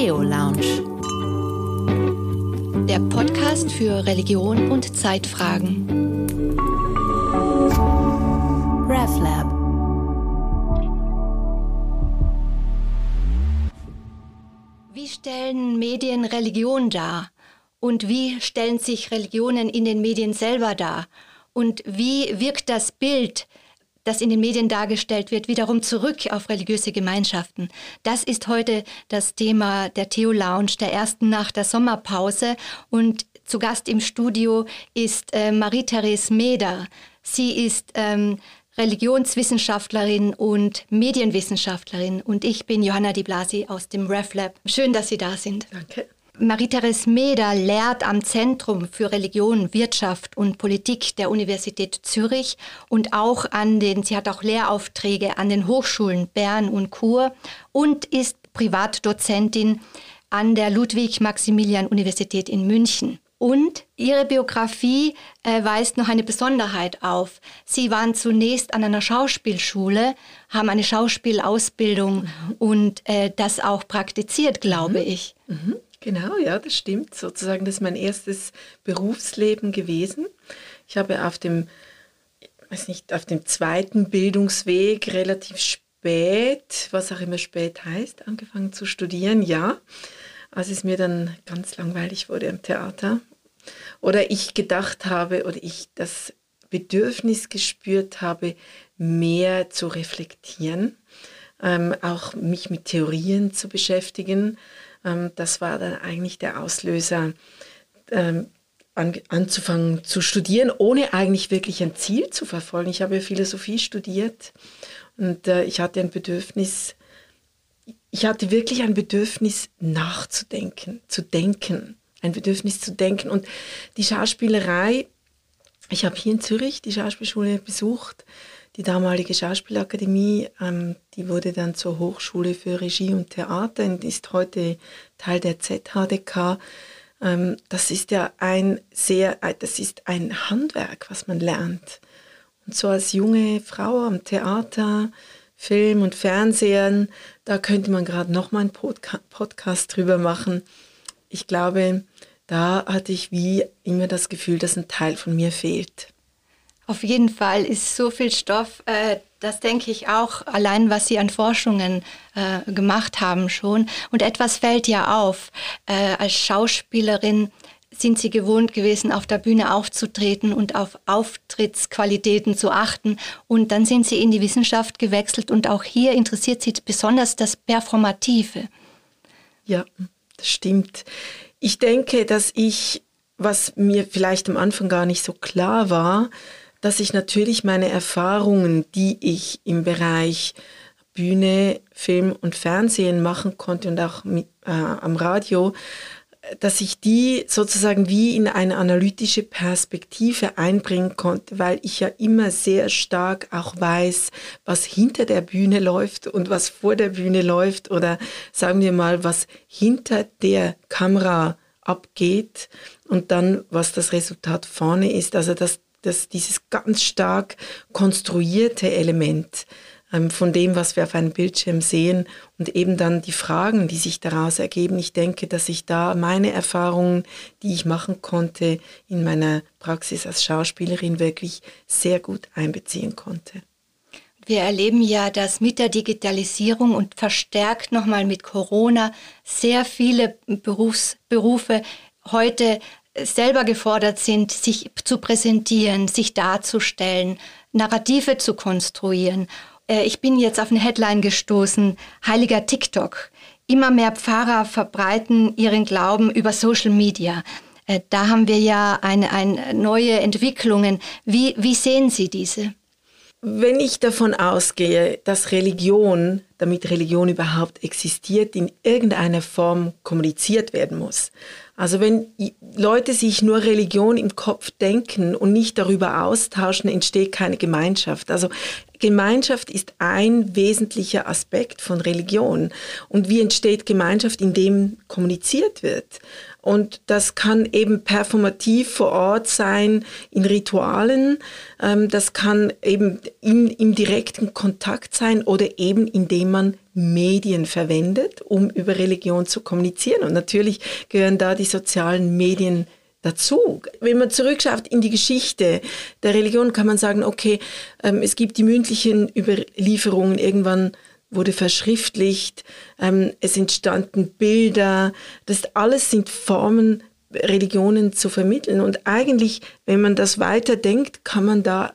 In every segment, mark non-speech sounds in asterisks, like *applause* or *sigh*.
Theo Lounge. Der Podcast für Religion und Zeitfragen. RevLab. Wie stellen Medien Religion dar? Und wie stellen sich Religionen in den Medien selber dar? Und wie wirkt das Bild, das in den Medien dargestellt wird, wiederum zurück auf religiöse Gemeinschaften? Das ist heute das Thema der Theo Lounge, der ersten nach der Sommerpause. Und zu Gast im Studio ist äh, Marie-Therese Meder. Sie ist ähm, Religionswissenschaftlerin und Medienwissenschaftlerin und ich bin Johanna Di Blasi aus dem RefLab. Schön, dass Sie da sind. Danke. Marie-Therese Meder lehrt am Zentrum für Religion, Wirtschaft und Politik der Universität Zürich und auch an den, sie hat auch Lehraufträge an den Hochschulen Bern und Chur und ist Privatdozentin an der Ludwig-Maximilian-Universität in München. Und ihre Biografie äh, weist noch eine Besonderheit auf. Sie waren zunächst an einer Schauspielschule, haben eine Schauspielausbildung mhm. und äh, das auch praktiziert, glaube mhm. ich. Mhm. Genau, ja, das stimmt. Sozusagen, das ist mein erstes Berufsleben gewesen. Ich habe auf dem, weiß nicht, auf dem zweiten Bildungsweg relativ spät, was auch immer spät heißt, angefangen zu studieren, ja. Als es mir dann ganz langweilig wurde im Theater oder ich gedacht habe oder ich das Bedürfnis gespürt habe, mehr zu reflektieren, ähm, auch mich mit Theorien zu beschäftigen. Ähm, das war dann eigentlich der Auslöser, ähm, an, anzufangen zu studieren, ohne eigentlich wirklich ein Ziel zu verfolgen. Ich habe Philosophie studiert und äh, ich hatte ein Bedürfnis, ich hatte wirklich ein Bedürfnis nachzudenken, zu denken ein Bedürfnis zu denken. Und die Schauspielerei, ich habe hier in Zürich die Schauspielschule besucht, die damalige Schauspielakademie, ähm, die wurde dann zur Hochschule für Regie und Theater und ist heute Teil der ZHDK. Ähm, das ist ja ein sehr, äh, das ist ein Handwerk, was man lernt. Und so als junge Frau am Theater, Film und Fernsehen, da könnte man gerade noch mal einen Podca Podcast drüber machen ich glaube, da hatte ich wie immer das Gefühl, dass ein Teil von mir fehlt. Auf jeden Fall ist so viel Stoff, äh, das denke ich auch, allein was Sie an Forschungen äh, gemacht haben schon. Und etwas fällt ja auf. Äh, als Schauspielerin sind Sie gewohnt gewesen, auf der Bühne aufzutreten und auf Auftrittsqualitäten zu achten. Und dann sind Sie in die Wissenschaft gewechselt und auch hier interessiert Sie besonders das Performative. Ja, das stimmt. Ich denke, dass ich, was mir vielleicht am Anfang gar nicht so klar war, dass ich natürlich meine Erfahrungen, die ich im Bereich Bühne, Film und Fernsehen machen konnte und auch mit, äh, am Radio, dass ich die sozusagen wie in eine analytische Perspektive einbringen konnte, weil ich ja immer sehr stark auch weiß, was hinter der Bühne läuft und was vor der Bühne läuft oder sagen wir mal, was hinter der Kamera abgeht und dann, was das Resultat vorne ist. Also dass, dass dieses ganz stark konstruierte Element ähm, von dem, was wir auf einem Bildschirm sehen und eben dann die Fragen, die sich daraus ergeben. Ich denke, dass ich da meine Erfahrungen, die ich machen konnte, in meiner Praxis als Schauspielerin wirklich sehr gut einbeziehen konnte. Wir erleben ja, dass mit der Digitalisierung und verstärkt nochmal mit Corona sehr viele Berufs Berufe heute selber gefordert sind, sich zu präsentieren, sich darzustellen, Narrative zu konstruieren. Äh, ich bin jetzt auf eine Headline gestoßen, heiliger TikTok. Immer mehr Pfarrer verbreiten ihren Glauben über Social Media. Äh, da haben wir ja eine, eine neue Entwicklungen. Wie, wie sehen Sie diese? Wenn ich davon ausgehe, dass Religion, damit Religion überhaupt existiert, in irgendeiner Form kommuniziert werden muss. Also wenn Leute sich nur Religion im Kopf denken und nicht darüber austauschen, entsteht keine Gemeinschaft. Also Gemeinschaft ist ein wesentlicher Aspekt von Religion. Und wie entsteht Gemeinschaft, indem kommuniziert wird? Und das kann eben performativ vor Ort sein in Ritualen, ähm, das kann eben in, im direkten Kontakt sein oder eben indem man Medien verwendet, um über Religion zu kommunizieren. Und natürlich gehören da die sozialen Medien dazu. Wenn man zurückschaut in die Geschichte der Religion, kann man sagen, okay, ähm, es gibt die mündlichen Überlieferungen, irgendwann wurde verschriftlicht, ähm, es entstanden Bilder, das alles sind Formen, Religionen zu vermitteln. Und eigentlich, wenn man das weiterdenkt, kann man da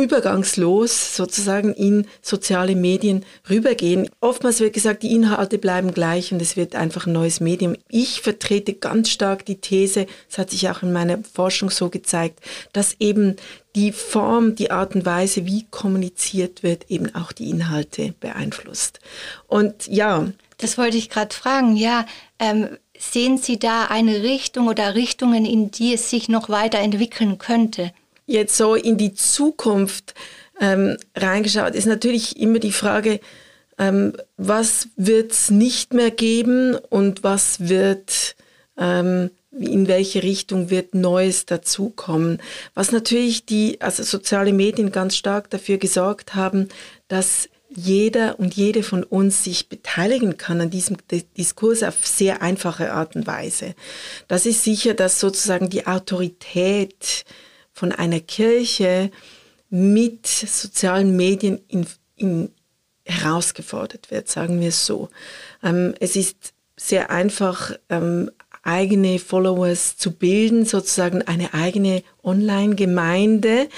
übergangslos sozusagen in soziale Medien rübergehen. Oftmals wird gesagt, die Inhalte bleiben gleich und es wird einfach ein neues Medium. Ich vertrete ganz stark die These, es hat sich auch in meiner Forschung so gezeigt, dass eben die Form, die Art und Weise, wie kommuniziert wird, eben auch die Inhalte beeinflusst. Und ja. Das wollte ich gerade fragen. Ja, ähm, sehen Sie da eine Richtung oder Richtungen, in die es sich noch weiterentwickeln könnte? Jetzt so in die Zukunft ähm, reingeschaut, ist natürlich immer die Frage, ähm, was wird es nicht mehr geben und was wird, ähm, in welche Richtung wird Neues dazukommen. Was natürlich die, also soziale Medien ganz stark dafür gesorgt haben, dass jeder und jede von uns sich beteiligen kann an diesem Diskurs auf sehr einfache Art und Weise. Das ist sicher, dass sozusagen die Autorität von einer Kirche mit sozialen Medien in, in herausgefordert wird, sagen wir es so. Ähm, es ist sehr einfach, ähm, eigene Followers zu bilden, sozusagen eine eigene Online-Gemeinde.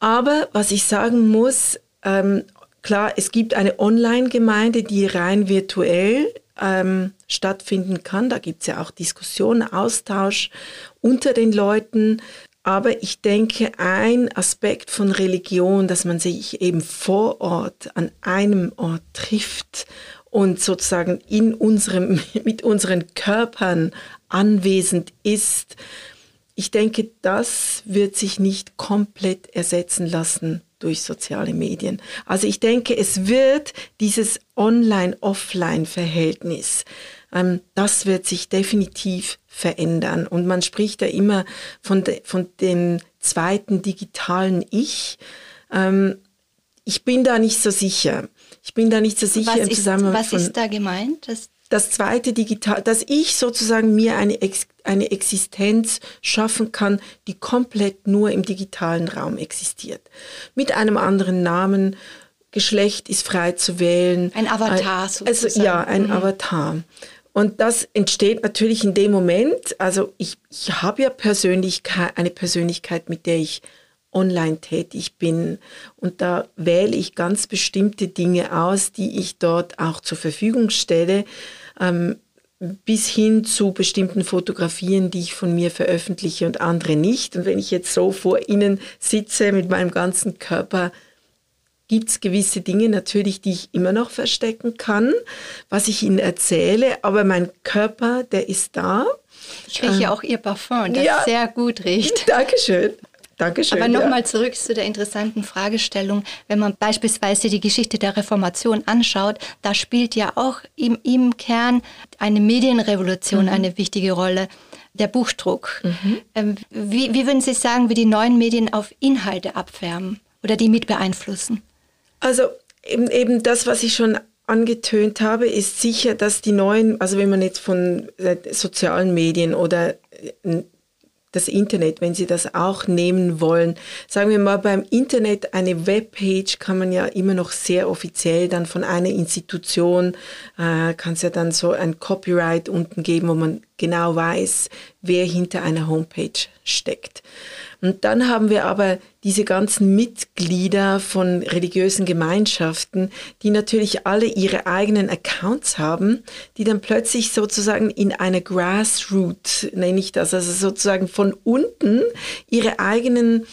Aber was ich sagen muss, ähm, klar, es gibt eine Online-Gemeinde, die rein virtuell ähm, stattfinden kann. Da gibt es ja auch Diskussionen, Austausch unter den Leuten. Aber ich denke, ein Aspekt von Religion, dass man sich eben vor Ort an einem Ort trifft und sozusagen in unserem, *laughs* mit unseren Körpern anwesend ist, ich denke, das wird sich nicht komplett ersetzen lassen durch soziale Medien. Also ich denke, es wird dieses Online-Offline-Verhältnis, ähm, das wird sich definitiv verändern. Und man spricht ja immer von, de, von dem zweiten digitalen Ich. Ähm, ich bin da nicht so sicher. Ich bin da nicht so sicher was im Zusammenhang ist, Was ist da gemeint? Das, das zweite digital, dass ich sozusagen mir eine, Ex, eine Existenz schaffen kann, die komplett nur im digitalen Raum existiert. Mit einem anderen Namen, Geschlecht ist frei zu wählen. Ein Avatar sozusagen. Also ja, ein mhm. Avatar. Und das entsteht natürlich in dem Moment, also ich, ich habe ja Persönlichkeit, eine Persönlichkeit, mit der ich online tätig bin. Und da wähle ich ganz bestimmte Dinge aus, die ich dort auch zur Verfügung stelle, ähm, bis hin zu bestimmten Fotografien, die ich von mir veröffentliche und andere nicht. Und wenn ich jetzt so vor Ihnen sitze mit meinem ganzen Körper, gibt es gewisse Dinge natürlich, die ich immer noch verstecken kann, was ich Ihnen erzähle, aber mein Körper, der ist da. Ich rieche ähm, auch Ihr Parfum, das ja, sehr gut riecht. *laughs* Dankeschön. Dankeschön. Aber nochmal ja. zurück zu der interessanten Fragestellung. Wenn man beispielsweise die Geschichte der Reformation anschaut, da spielt ja auch im, im Kern eine Medienrevolution mhm. eine wichtige Rolle. Der Buchdruck. Mhm. Ähm, wie, wie würden Sie sagen, wie die neuen Medien auf Inhalte abfärben oder die mit beeinflussen? Also eben, eben das, was ich schon angetönt habe, ist sicher, dass die neuen, also wenn man jetzt von äh, sozialen Medien oder äh, das Internet, wenn Sie das auch nehmen wollen. Sagen wir mal, beim Internet eine Webpage kann man ja immer noch sehr offiziell dann von einer Institution, äh, kann es ja dann so ein Copyright unten geben, wo man genau weiß, wer hinter einer Homepage steckt. Und dann haben wir aber diese ganzen Mitglieder von religiösen Gemeinschaften, die natürlich alle ihre eigenen Accounts haben, die dann plötzlich sozusagen in einer Grassroot, nenne ich das, also sozusagen von unten ihre eigenen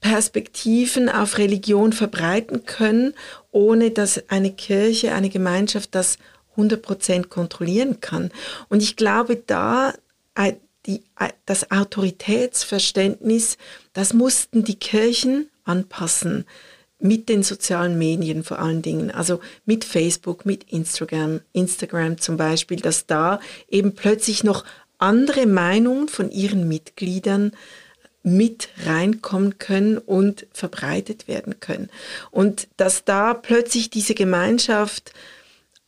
Perspektiven auf Religion verbreiten können, ohne dass eine Kirche, eine Gemeinschaft das 100% kontrollieren kann. Und ich glaube, da äh, die, äh, das Autoritätsverständnis, das mussten die Kirchen anpassen. mit den sozialen Medien vor allen Dingen, also mit Facebook, mit Instagram, Instagram zum Beispiel, dass da eben plötzlich noch andere Meinungen von ihren Mitgliedern mit reinkommen können und verbreitet werden können. Und dass da plötzlich diese Gemeinschaft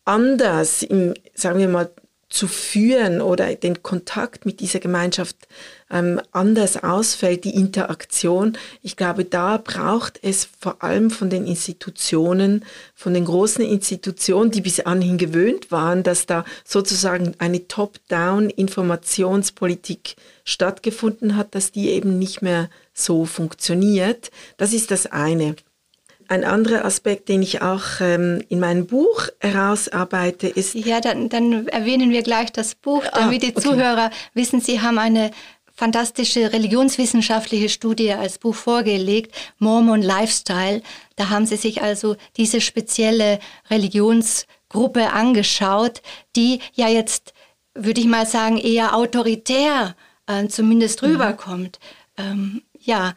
anders, im, sagen wir mal, zu führen oder den Kontakt mit dieser Gemeinschaft ähm, anders ausfällt, die Interaktion. Ich glaube, da braucht es vor allem von den Institutionen, von den großen Institutionen, die bis anhin gewöhnt waren, dass da sozusagen eine Top-Down-Informationspolitik stattgefunden hat, dass die eben nicht mehr so funktioniert. Das ist das eine. Ein anderer Aspekt, den ich auch ähm, in meinem Buch herausarbeite, ist. Ja, dann, dann erwähnen wir gleich das Buch, ah, damit ah, die okay. Zuhörer wissen, Sie haben eine fantastische religionswissenschaftliche Studie als Buch vorgelegt, Mormon Lifestyle. Da haben Sie sich also diese spezielle Religionsgruppe angeschaut, die ja jetzt, würde ich mal sagen, eher autoritär äh, zumindest mhm. rüberkommt. Ähm, ja,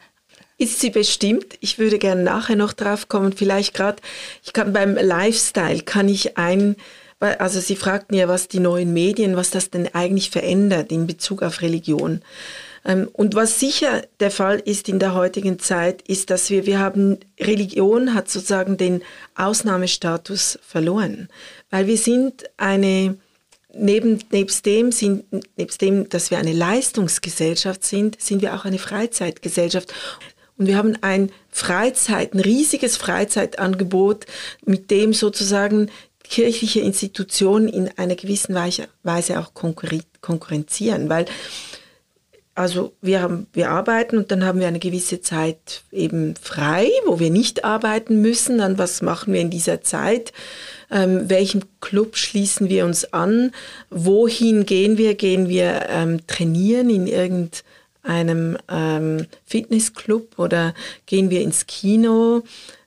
ist sie bestimmt. Ich würde gerne nachher noch drauf kommen. Vielleicht gerade, ich kann beim Lifestyle kann ich ein, also Sie fragten ja, was die neuen Medien, was das denn eigentlich verändert in Bezug auf Religion. Ähm, und was sicher der Fall ist in der heutigen Zeit, ist, dass wir, wir haben, Religion hat sozusagen den Ausnahmestatus verloren, weil wir sind eine, neben, nebst, dem sind, nebst dem, dass wir eine Leistungsgesellschaft sind, sind wir auch eine Freizeitgesellschaft. Und wir haben ein Freizeit, ein riesiges Freizeitangebot, mit dem sozusagen kirchliche Institutionen in einer gewissen Weise auch konkurrenzieren, weil also wir, haben, wir arbeiten und dann haben wir eine gewisse Zeit eben frei, wo wir nicht arbeiten müssen. Dann was machen wir in dieser Zeit? Ähm, welchem Club schließen wir uns an? Wohin gehen wir? Gehen wir ähm, trainieren in irgendeinem einem ähm, Fitnessclub oder gehen wir ins Kino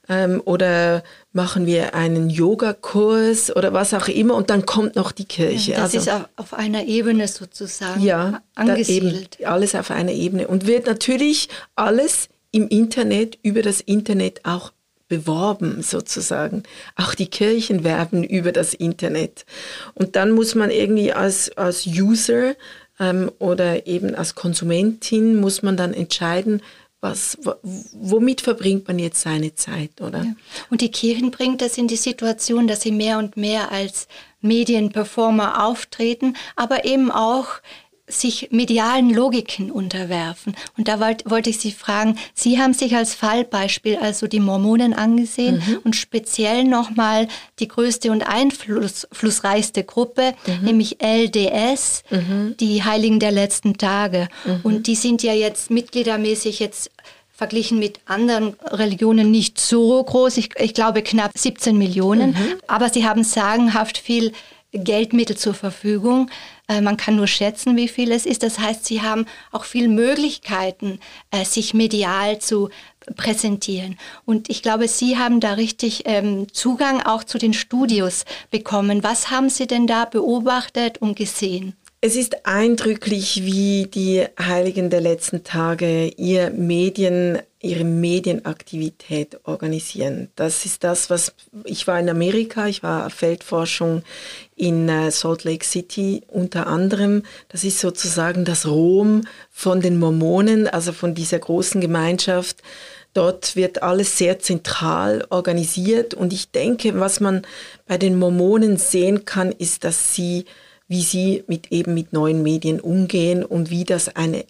ähm, oder machen wir einen Yogakurs oder was auch immer und dann kommt noch die Kirche. Ja, das also, ist auf einer Ebene sozusagen ja, angesiedelt. Eben, alles auf einer Ebene und wird natürlich alles im Internet, über das Internet auch beworben sozusagen. Auch die Kirchen werben über das Internet. Und dann muss man irgendwie als, als User ähm, oder eben als Konsumentin muss man dann entscheiden, was, womit verbringt man jetzt seine Zeit, oder? Ja. Und die Kirchen bringt das in die Situation, dass sie mehr und mehr als Medienperformer auftreten, aber eben auch sich medialen Logiken unterwerfen. Und da wollte wollt ich Sie fragen, Sie haben sich als Fallbeispiel also die Mormonen angesehen mhm. und speziell nochmal die größte und einflussreichste Gruppe, mhm. nämlich LDS, mhm. die Heiligen der letzten Tage. Mhm. Und die sind ja jetzt mitgliedermäßig jetzt verglichen mit anderen Religionen nicht so groß. Ich, ich glaube knapp 17 Millionen. Mhm. Aber sie haben sagenhaft viel Geldmittel zur Verfügung. Äh, man kann nur schätzen, wie viel es ist. Das heißt, sie haben auch viele Möglichkeiten, äh, sich medial zu präsentieren. Und ich glaube, Sie haben da richtig ähm, Zugang auch zu den Studios bekommen. Was haben Sie denn da beobachtet und gesehen? Es ist eindrücklich, wie die Heiligen der letzten Tage ihr Medien, ihre Medienaktivität organisieren. Das ist das, was ich war in Amerika, ich war Feldforschung in äh, Salt Lake City unter anderem. Das ist sozusagen das Rom von den Mormonen, also von dieser großen Gemeinschaft. Dort wird alles sehr zentral organisiert und ich denke, was man bei den Mormonen sehen kann, ist, dass sie wie sie mit eben mit neuen Medien umgehen und wie das eine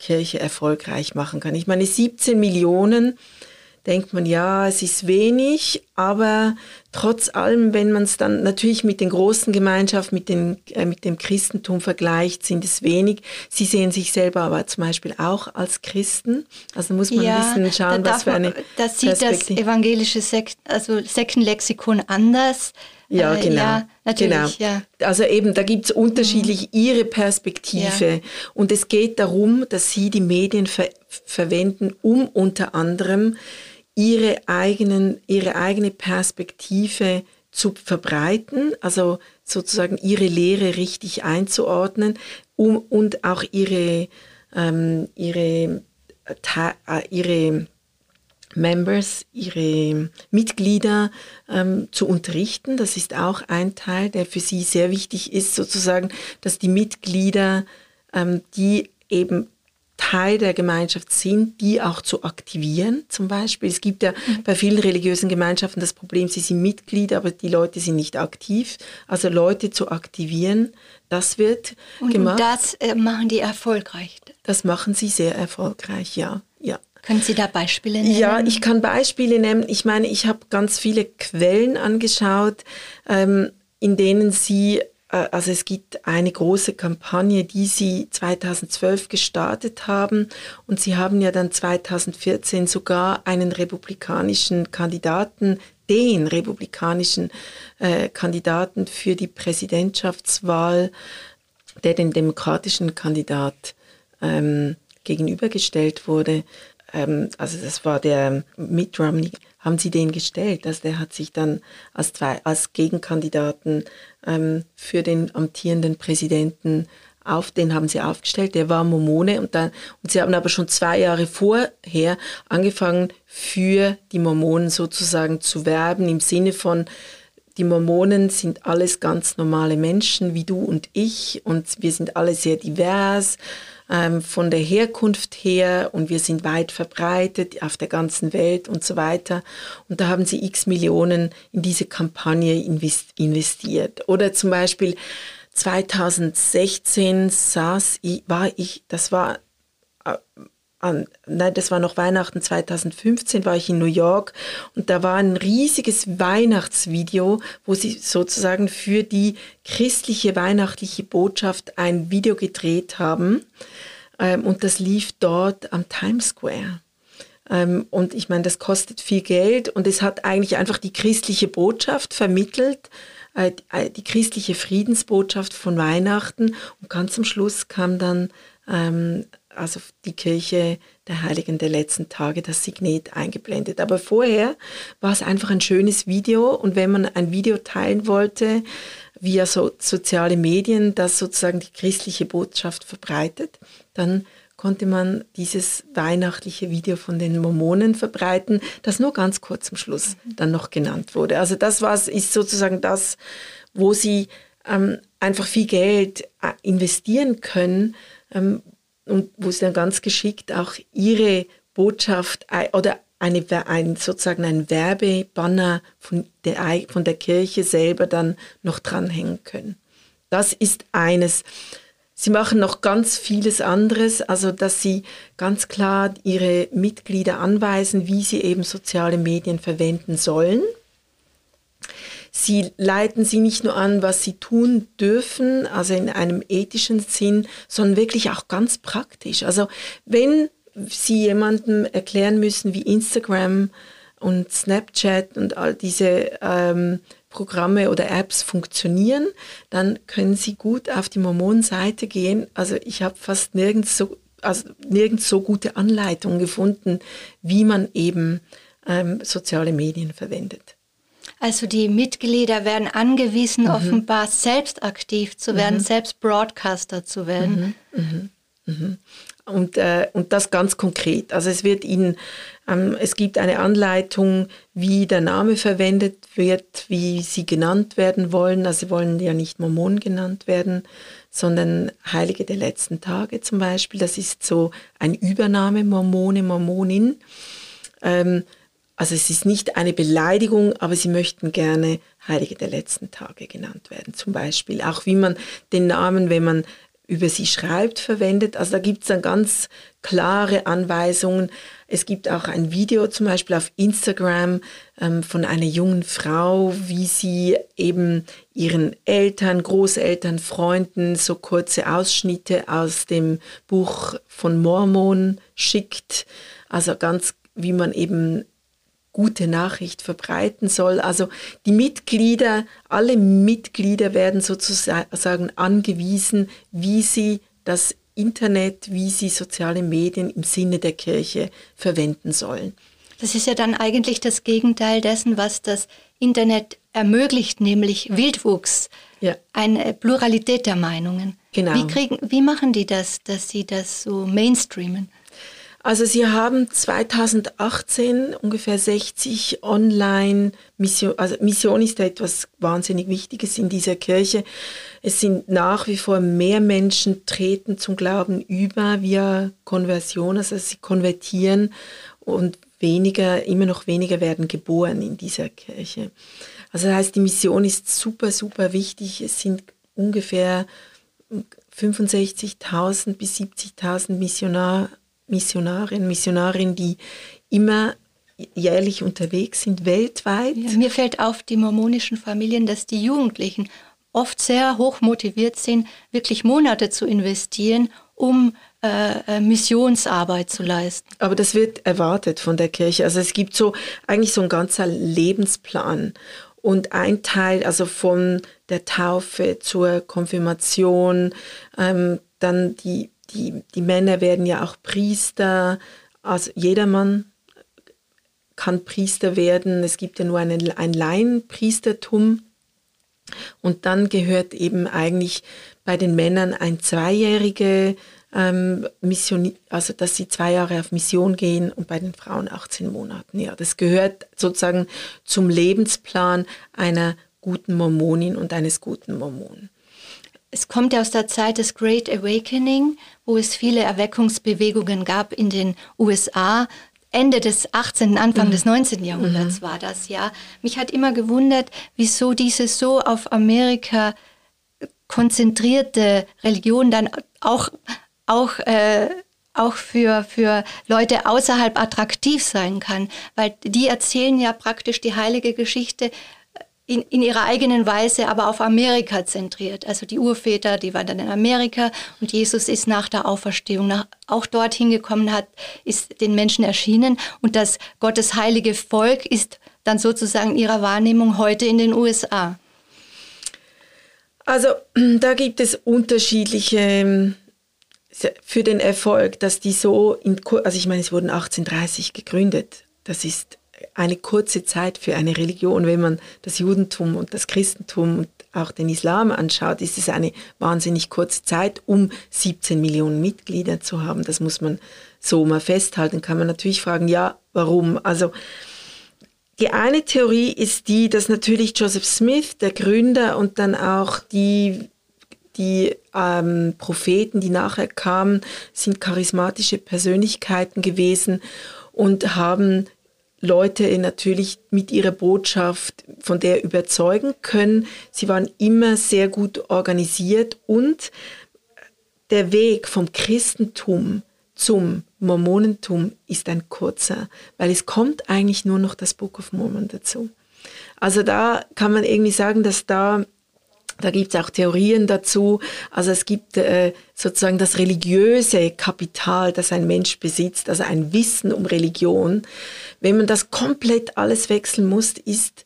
Kirche erfolgreich machen kann. Ich meine, 17 Millionen denkt man, ja, es ist wenig, aber trotz allem, wenn man es dann natürlich mit den großen Gemeinschaften, mit, den, äh, mit dem Christentum vergleicht, sind es wenig. Sie sehen sich selber aber zum Beispiel auch als Christen. Also muss man ja, ein bisschen schauen, was für eine. Das sieht das evangelische Sek also Sektenlexikon anders. Ja, äh, genau. Ja, natürlich, genau. Ja. Also eben, da gibt es unterschiedlich mhm. ihre Perspektive. Ja. Und es geht darum, dass sie die Medien ver verwenden, um unter anderem ihre, eigenen, ihre eigene Perspektive zu verbreiten, also sozusagen ihre Lehre richtig einzuordnen um, und auch ihre, ähm, ihre, äh, ihre Members, ihre Mitglieder ähm, zu unterrichten. Das ist auch ein Teil, der für sie sehr wichtig ist, sozusagen, dass die Mitglieder, ähm, die eben Teil der Gemeinschaft sind, die auch zu aktivieren. Zum Beispiel, es gibt ja mhm. bei vielen religiösen Gemeinschaften das Problem, sie sind Mitglieder, aber die Leute sind nicht aktiv. Also Leute zu aktivieren, das wird und, gemacht. Und das äh, machen die erfolgreich. Das machen sie sehr erfolgreich, ja, ja. Können Sie da Beispiele nennen? Ja, ich kann Beispiele nennen. Ich meine, ich habe ganz viele Quellen angeschaut, ähm, in denen Sie äh, also es gibt eine große Kampagne, die sie 2012 gestartet haben und sie haben ja dann 2014 sogar einen republikanischen Kandidaten, den republikanischen äh, Kandidaten für die Präsidentschaftswahl, der dem demokratischen Kandidat ähm, gegenübergestellt wurde. Ähm, also das war der Mitt Romney, haben sie den gestellt. Also der hat sich dann als, zwei, als Gegenkandidaten ähm, für den amtierenden Präsidenten auf, den haben sie aufgestellt, der war Mormone und dann, und sie haben aber schon zwei Jahre vorher angefangen, für die Mormonen sozusagen zu werben, im Sinne von, die Mormonen sind alles ganz normale Menschen wie du und ich und wir sind alle sehr divers ähm, von der Herkunft her und wir sind weit verbreitet auf der ganzen Welt und so weiter. Und da haben sie x Millionen in diese Kampagne investiert. Oder zum Beispiel 2016 saß ich, war ich, das war äh, an, nein, das war noch Weihnachten 2015, war ich in New York. Und da war ein riesiges Weihnachtsvideo, wo sie sozusagen für die christliche weihnachtliche Botschaft ein Video gedreht haben. Ähm, und das lief dort am Times Square. Ähm, und ich meine, das kostet viel Geld und es hat eigentlich einfach die christliche Botschaft vermittelt, äh, äh die christliche Friedensbotschaft von Weihnachten. Und ganz zum Schluss kam dann ähm, also die Kirche der Heiligen der letzten Tage, das Signet eingeblendet. Aber vorher war es einfach ein schönes Video und wenn man ein Video teilen wollte via so, soziale Medien, das sozusagen die christliche Botschaft verbreitet, dann konnte man dieses weihnachtliche Video von den Mormonen verbreiten, das nur ganz kurz zum Schluss dann noch genannt wurde. Also das war, ist sozusagen das, wo sie ähm, einfach viel Geld äh, investieren können, ähm, und wo sie dann ganz geschickt auch ihre Botschaft oder eine, ein, sozusagen ein Werbebanner von der, von der Kirche selber dann noch dranhängen können. Das ist eines. Sie machen noch ganz vieles anderes, also dass sie ganz klar ihre Mitglieder anweisen, wie sie eben soziale Medien verwenden sollen. Sie leiten sie nicht nur an, was sie tun dürfen, also in einem ethischen Sinn, sondern wirklich auch ganz praktisch. Also wenn Sie jemandem erklären müssen, wie Instagram und Snapchat und all diese ähm, Programme oder Apps funktionieren, dann können Sie gut auf die Mormon-Seite gehen. Also ich habe fast nirgends so, also nirgends so gute Anleitungen gefunden, wie man eben ähm, soziale Medien verwendet. Also die Mitglieder werden angewiesen, mhm. offenbar selbst aktiv zu werden, mhm. selbst Broadcaster zu werden. Mhm. mhm. mhm. Und, äh, und das ganz konkret. Also es wird Ihnen, ähm, es gibt eine Anleitung, wie der Name verwendet wird, wie Sie genannt werden wollen. Also Sie wollen ja nicht Mormon genannt werden, sondern Heilige der letzten Tage zum Beispiel. Das ist so ein Übername, Mormone, Mormonin. Ähm, also es ist nicht eine Beleidigung, aber sie möchten gerne Heilige der letzten Tage genannt werden. Zum Beispiel auch wie man den Namen, wenn man über sie schreibt, verwendet. Also da gibt es dann ganz klare Anweisungen. Es gibt auch ein Video zum Beispiel auf Instagram ähm, von einer jungen Frau, wie sie eben ihren Eltern, Großeltern, Freunden so kurze Ausschnitte aus dem Buch von Mormon schickt. Also ganz, wie man eben gute Nachricht verbreiten soll. Also die Mitglieder, alle Mitglieder werden sozusagen angewiesen, wie sie das Internet, wie sie soziale Medien im Sinne der Kirche verwenden sollen. Das ist ja dann eigentlich das Gegenteil dessen, was das Internet ermöglicht, nämlich Wildwuchs, ja. eine Pluralität der Meinungen. Genau. Wie, kriegen, wie machen die das, dass sie das so mainstreamen? Also Sie haben 2018 ungefähr 60 online Mission, also Mission ist etwas wahnsinnig Wichtiges in dieser Kirche. Es sind nach wie vor mehr Menschen treten zum Glauben über via Konversion, also sie konvertieren und weniger, immer noch weniger werden geboren in dieser Kirche. Also das heißt, die Mission ist super, super wichtig. Es sind ungefähr 65.000 bis 70.000 Missionar, Missionarinnen, Missionarinnen, die immer jährlich unterwegs sind, weltweit. Ja, mir fällt auf die mormonischen Familien, dass die Jugendlichen oft sehr hoch motiviert sind, wirklich Monate zu investieren, um äh, äh, Missionsarbeit zu leisten. Aber das wird erwartet von der Kirche. Also es gibt so eigentlich so ein ganzer Lebensplan. Und ein Teil, also von der Taufe zur Konfirmation, ähm, dann die, die, die Männer werden ja auch Priester, also jedermann kann Priester werden. Es gibt ja nur einen, ein Laienpriestertum. Und dann gehört eben eigentlich bei den Männern ein zweijährige ähm, Mission, also dass sie zwei Jahre auf Mission gehen und bei den Frauen 18 Monaten. Ja, das gehört sozusagen zum Lebensplan einer guten Mormonin und eines guten Mormonen. Es kommt ja aus der Zeit des Great Awakening, wo es viele Erweckungsbewegungen gab in den USA. Ende des 18., Anfang mhm. des 19. Jahrhunderts mhm. war das ja. Mich hat immer gewundert, wieso diese so auf Amerika konzentrierte Religion dann auch auch, äh, auch für, für Leute außerhalb attraktiv sein kann, weil die erzählen ja praktisch die heilige Geschichte in, in ihrer eigenen Weise, aber auf Amerika zentriert. Also die Urväter, die waren dann in Amerika und Jesus ist nach der Auferstehung nach, auch dorthin gekommen, hat, ist den Menschen erschienen und das Gottes heilige Volk ist dann sozusagen in ihrer Wahrnehmung heute in den USA. Also *clears throat* da gibt es unterschiedliche ähm, für den Erfolg, dass die so, in, also ich meine, es wurden 1830 gegründet. Das ist eine kurze Zeit für eine Religion. Wenn man das Judentum und das Christentum und auch den Islam anschaut, ist es eine wahnsinnig kurze Zeit, um 17 Millionen Mitglieder zu haben. Das muss man so mal festhalten. Kann man natürlich fragen, ja, warum? Also, die eine Theorie ist die, dass natürlich Joseph Smith, der Gründer und dann auch die die ähm, Propheten, die nachher kamen, sind charismatische Persönlichkeiten gewesen und haben Leute natürlich mit ihrer Botschaft von der überzeugen können. Sie waren immer sehr gut organisiert und der Weg vom Christentum zum Mormonentum ist ein kurzer, weil es kommt eigentlich nur noch das Book of Mormon dazu. Also da kann man irgendwie sagen, dass da da gibt es auch Theorien dazu. Also es gibt äh, sozusagen das religiöse Kapital, das ein Mensch besitzt, also ein Wissen um Religion. Wenn man das komplett alles wechseln muss, ist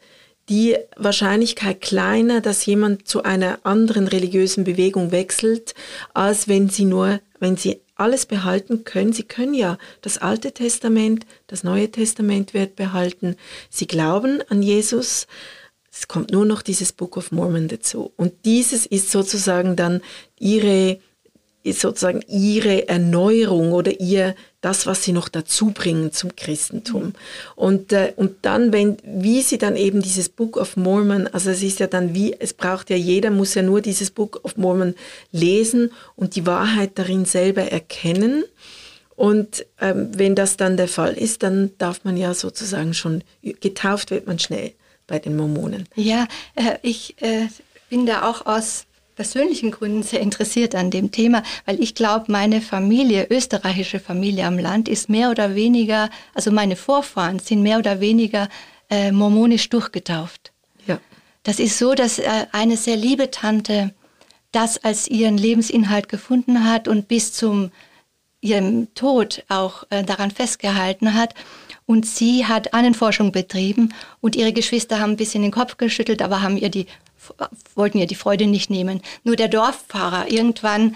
die Wahrscheinlichkeit kleiner, dass jemand zu einer anderen religiösen Bewegung wechselt, als wenn sie nur, wenn sie alles behalten können. Sie können ja das Alte Testament, das Neue Testament wird behalten. Sie glauben an Jesus, es kommt nur noch dieses Book of Mormon dazu. Und dieses ist sozusagen dann ihre, ist sozusagen ihre Erneuerung oder ihr, das, was sie noch dazu bringen zum Christentum. Und, äh, und dann, wenn, wie sie dann eben dieses Book of Mormon, also es ist ja dann wie, es braucht ja jeder, muss ja nur dieses Book of Mormon lesen und die Wahrheit darin selber erkennen. Und ähm, wenn das dann der Fall ist, dann darf man ja sozusagen schon, getauft wird man schnell bei den Mormonen. Ja, äh, ich äh, bin da auch aus persönlichen Gründen sehr interessiert an dem Thema, weil ich glaube, meine Familie, österreichische Familie am Land, ist mehr oder weniger, also meine Vorfahren sind mehr oder weniger äh, mormonisch durchgetauft. Ja. Das ist so, dass äh, eine sehr liebe Tante das als ihren Lebensinhalt gefunden hat und bis zum ihrem Tod auch äh, daran festgehalten hat. Und sie hat Ahnenforschung betrieben und ihre Geschwister haben ein bisschen den Kopf geschüttelt, aber haben ihr die, wollten ihr die Freude nicht nehmen. Nur der Dorfpfarrer, irgendwann,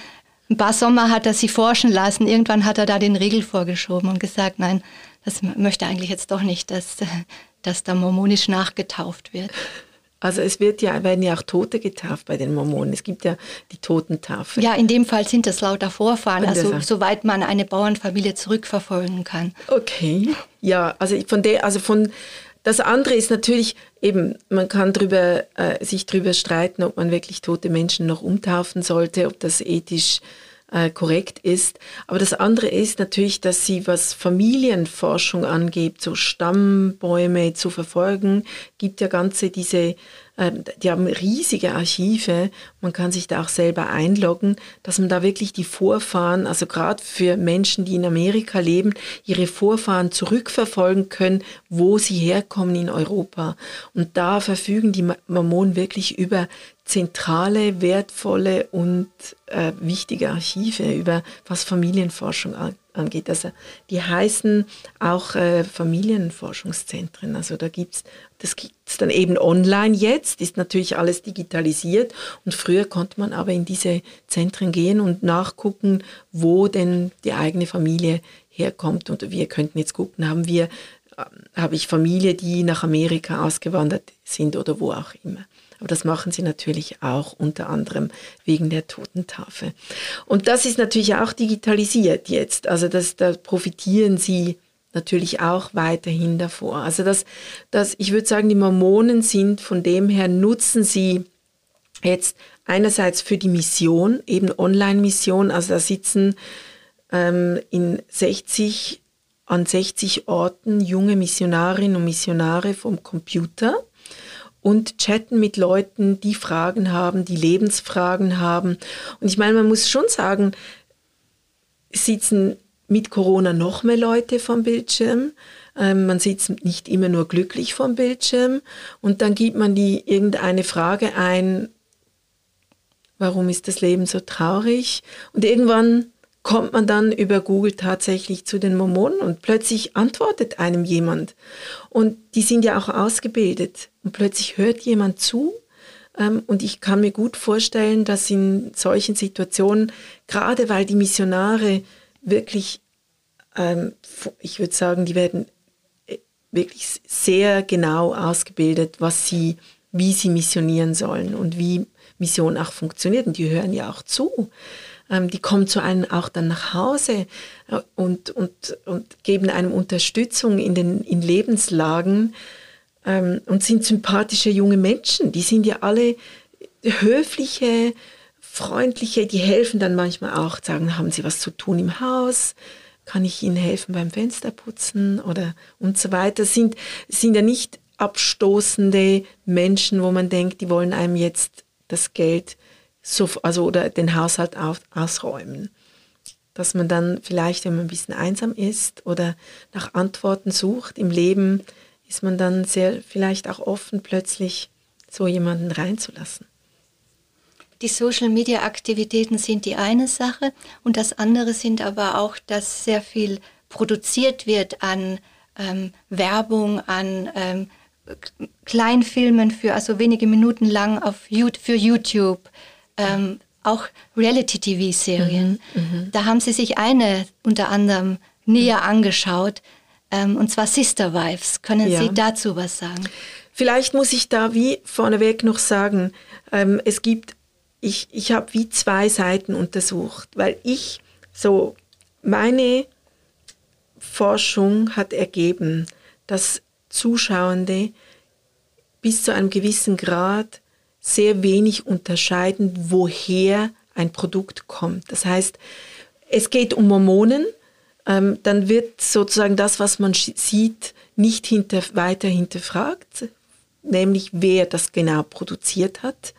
ein paar Sommer hat er sie forschen lassen, irgendwann hat er da den Riegel vorgeschoben und gesagt, nein, das möchte eigentlich jetzt doch nicht, dass, dass da mormonisch nachgetauft wird. Also es wird ja, werden ja auch Tote getauft bei den Mormonen. Es gibt ja die Totentafel. Ja, in dem Fall sind das lauter Vorfahren, also soweit man eine Bauernfamilie zurückverfolgen kann. Okay. Ja, also von der, also von das andere ist natürlich eben, man kann drüber, äh, sich darüber streiten, ob man wirklich tote Menschen noch umtaufen sollte, ob das ethisch äh, korrekt ist. Aber das andere ist natürlich, dass sie, was Familienforschung angeht, so Stammbäume zu verfolgen, gibt ja ganze diese ähm, die haben riesige Archive, man kann sich da auch selber einloggen, dass man da wirklich die Vorfahren, also gerade für Menschen, die in Amerika leben, ihre Vorfahren zurückverfolgen können, wo sie herkommen in Europa. Und da verfügen die Mormonen wirklich über zentrale, wertvolle und äh, wichtige Archive über was Familienforschung angeht. Also die heißen auch äh, Familienforschungszentren. Also da gibt's das gibt's dann eben online jetzt, ist natürlich alles digitalisiert und früher konnte man aber in diese Zentren gehen und nachgucken, wo denn die eigene Familie herkommt. Und wir könnten jetzt gucken, haben wir, äh, habe ich Familie, die nach Amerika ausgewandert sind oder wo auch immer. Aber das machen sie natürlich auch unter anderem wegen der Totentafel. Und das ist natürlich auch digitalisiert jetzt. Also das, da profitieren sie natürlich auch weiterhin davor. Also das, das, ich würde sagen, die Mormonen sind von dem her, nutzen sie jetzt einerseits für die Mission, eben Online-Mission, also da sitzen ähm, in 60, an 60 Orten junge Missionarinnen und Missionare vom Computer und chatten mit Leuten, die Fragen haben, die Lebensfragen haben. Und ich meine, man muss schon sagen, sitzen mit Corona noch mehr Leute vom Bildschirm. Ähm, man sitzt nicht immer nur glücklich vom Bildschirm und dann gibt man die irgendeine Frage ein, warum ist das Leben so traurig? Und irgendwann kommt man dann über Google tatsächlich zu den Mormonen und plötzlich antwortet einem jemand. Und die sind ja auch ausgebildet. Und plötzlich hört jemand zu. Ähm, und ich kann mir gut vorstellen, dass in solchen Situationen, gerade weil die Missionare wirklich, ähm, ich würde sagen, die werden äh, wirklich sehr genau ausgebildet, was sie, wie sie missionieren sollen und wie Mission auch funktioniert. Und die hören ja auch zu. Ähm, die kommen zu einem auch dann nach Hause äh, und, und, und geben einem Unterstützung in den in Lebenslagen ähm, und sind sympathische junge Menschen. Die sind ja alle höfliche, freundliche, die helfen dann manchmal auch, sagen, haben sie was zu tun im Haus? Kann ich ihnen helfen beim Fensterputzen oder und so weiter? Sind, sind ja nicht abstoßende Menschen, wo man denkt, die wollen einem jetzt das Geld so, also oder den Haushalt auf, ausräumen. Dass man dann vielleicht, wenn man ein bisschen einsam ist oder nach Antworten sucht im Leben, ist man dann sehr vielleicht auch offen, plötzlich so jemanden reinzulassen. Die Social-Media-Aktivitäten sind die eine Sache und das andere sind aber auch, dass sehr viel produziert wird an ähm, Werbung, an ähm, Kleinfilmen für also wenige Minuten lang auf, für YouTube ähm, auch Reality-TV-Serien. Mhm, mhm, da haben sie sich eine unter anderem näher angeschaut, ähm, und zwar Sister Wives. Können ja. Sie dazu was sagen? Vielleicht muss ich da wie vorneweg noch sagen, ähm, es gibt, ich, ich habe wie zwei Seiten untersucht, weil ich so, meine Forschung hat ergeben, dass Zuschauende bis zu einem gewissen Grad sehr wenig unterscheiden, woher ein Produkt kommt. Das heißt, es geht um Mormonen, ähm, dann wird sozusagen das, was man sieht, nicht hinter, weiter hinterfragt, nämlich wer das genau produziert hat.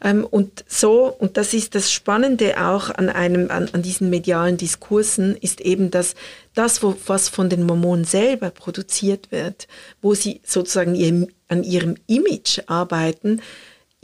Ähm, und so, und das ist das Spannende auch an, einem, an, an diesen medialen Diskursen, ist eben, dass das, wo, was von den Mormonen selber produziert wird, wo sie sozusagen ihr, an ihrem Image arbeiten,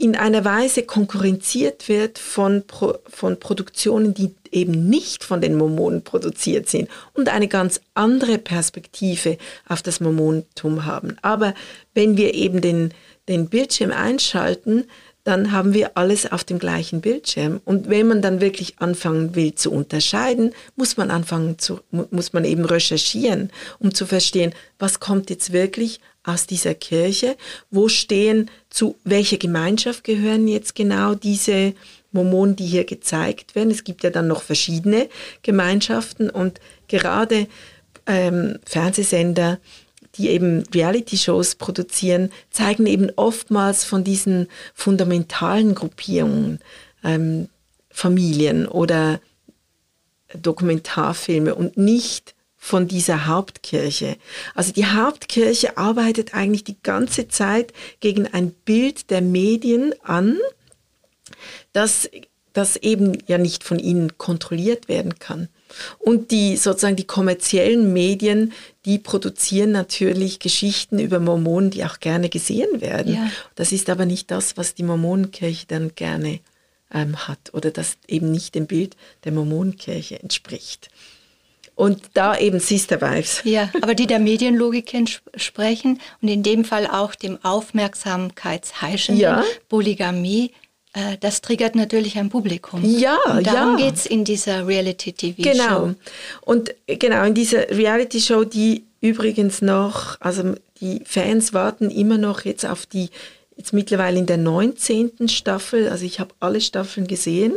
in einer Weise konkurrenziert wird von, Pro, von Produktionen, die eben nicht von den Mormonen produziert sind und eine ganz andere Perspektive auf das Mormonentum haben. Aber wenn wir eben den, den Bildschirm einschalten, dann haben wir alles auf dem gleichen Bildschirm. Und wenn man dann wirklich anfangen will zu unterscheiden, muss man anfangen zu, muss man eben recherchieren, um zu verstehen, was kommt jetzt wirklich aus dieser Kirche? Wo stehen, zu welcher Gemeinschaft gehören jetzt genau diese Mormonen, die hier gezeigt werden? Es gibt ja dann noch verschiedene Gemeinschaften und gerade ähm, Fernsehsender, die eben Reality-Shows produzieren, zeigen eben oftmals von diesen fundamentalen Gruppierungen, ähm, Familien oder Dokumentarfilme und nicht von dieser Hauptkirche. Also die Hauptkirche arbeitet eigentlich die ganze Zeit gegen ein Bild der Medien an, das, das eben ja nicht von ihnen kontrolliert werden kann. Und die sozusagen die kommerziellen Medien, die produzieren natürlich Geschichten über Mormonen, die auch gerne gesehen werden. Ja. Das ist aber nicht das, was die Mormonenkirche dann gerne ähm, hat oder das eben nicht dem Bild der Mormonenkirche entspricht und da eben Sister Wives. Ja, aber die der Medienlogik entsprechen und in dem Fall auch dem Aufmerksamkeitsheischenden ja. Polygamie. Äh, das triggert natürlich ein Publikum. Ja, und darum ja. geht es in dieser Reality-TV-Show. Genau. Und genau, in dieser Reality-Show, die übrigens noch, also die Fans warten immer noch jetzt auf die jetzt mittlerweile in der 19. Staffel, also ich habe alle Staffeln gesehen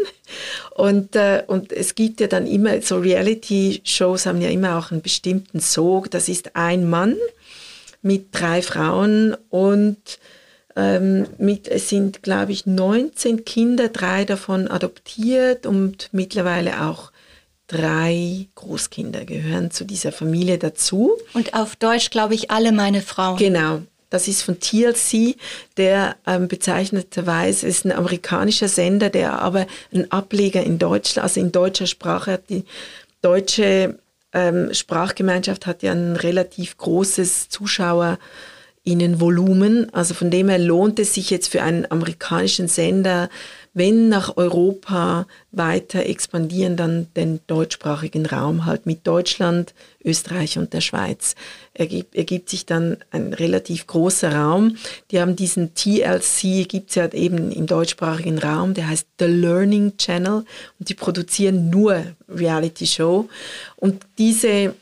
und, äh, und es gibt ja dann immer, so Reality-Shows haben ja immer auch einen bestimmten Sog, das ist ein Mann mit drei Frauen und ähm, mit, es sind, glaube ich, 19 Kinder, drei davon adoptiert und mittlerweile auch drei Großkinder gehören zu dieser Familie dazu. Und auf Deutsch, glaube ich, alle meine Frauen. Genau, das ist von TLC, der ähm, bezeichneterweise ist ein amerikanischer Sender, der aber ein Ableger in Deutschland, also in deutscher Sprache hat. Die deutsche ähm, Sprachgemeinschaft hat ja ein relativ großes Zuschauerinnenvolumen. Also von dem her lohnt es sich jetzt für einen amerikanischen Sender wenn nach Europa weiter expandieren, dann den deutschsprachigen Raum halt mit Deutschland, Österreich und der Schweiz. Ergibt, ergibt sich dann ein relativ großer Raum. Die haben diesen TLC, gibt es ja eben im deutschsprachigen Raum, der heißt The Learning Channel und die produzieren nur Reality Show. Und diese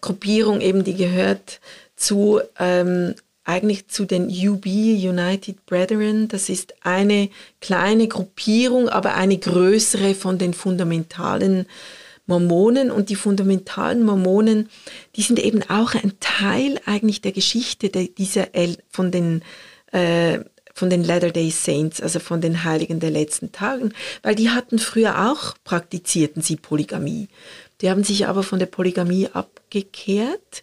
Gruppierung eben, die gehört zu ähm, eigentlich zu den UB, United Brethren. Das ist eine kleine Gruppierung, aber eine größere von den fundamentalen Mormonen. Und die fundamentalen Mormonen, die sind eben auch ein Teil eigentlich der Geschichte der, dieser El von den äh, von den Latter-day Saints, also von den Heiligen der letzten Tagen, weil die hatten früher auch, praktizierten sie Polygamie. Die haben sich aber von der Polygamie abgekehrt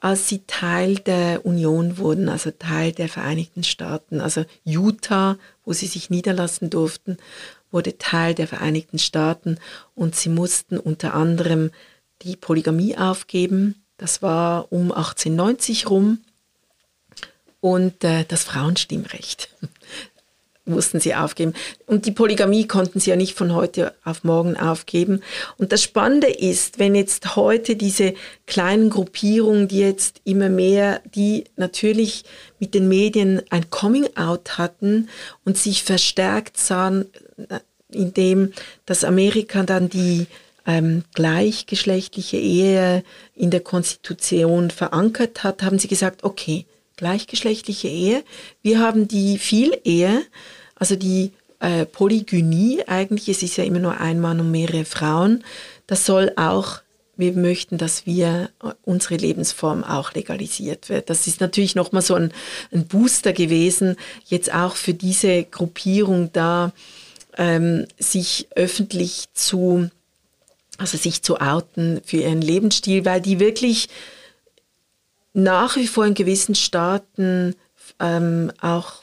als sie Teil der Union wurden, also Teil der Vereinigten Staaten. Also Utah, wo sie sich niederlassen durften, wurde Teil der Vereinigten Staaten und sie mussten unter anderem die Polygamie aufgeben. Das war um 1890 rum und äh, das Frauenstimmrecht mussten sie aufgeben. Und die Polygamie konnten sie ja nicht von heute auf morgen aufgeben. Und das Spannende ist, wenn jetzt heute diese kleinen Gruppierungen, die jetzt immer mehr, die natürlich mit den Medien ein Coming-out hatten und sich verstärkt sahen, indem das Amerika dann die ähm, gleichgeschlechtliche Ehe in der Konstitution verankert hat, haben sie gesagt, okay, gleichgeschlechtliche Ehe. Wir haben die Viel-Ehe, also die äh, Polygynie eigentlich, es ist ja immer nur ein Mann und mehrere Frauen. Das soll auch, wir möchten, dass wir äh, unsere Lebensform auch legalisiert wird. Das ist natürlich nochmal so ein, ein Booster gewesen, jetzt auch für diese Gruppierung da, ähm, sich öffentlich zu, also sich zu outen für ihren Lebensstil, weil die wirklich nach wie vor in gewissen Staaten ähm, auch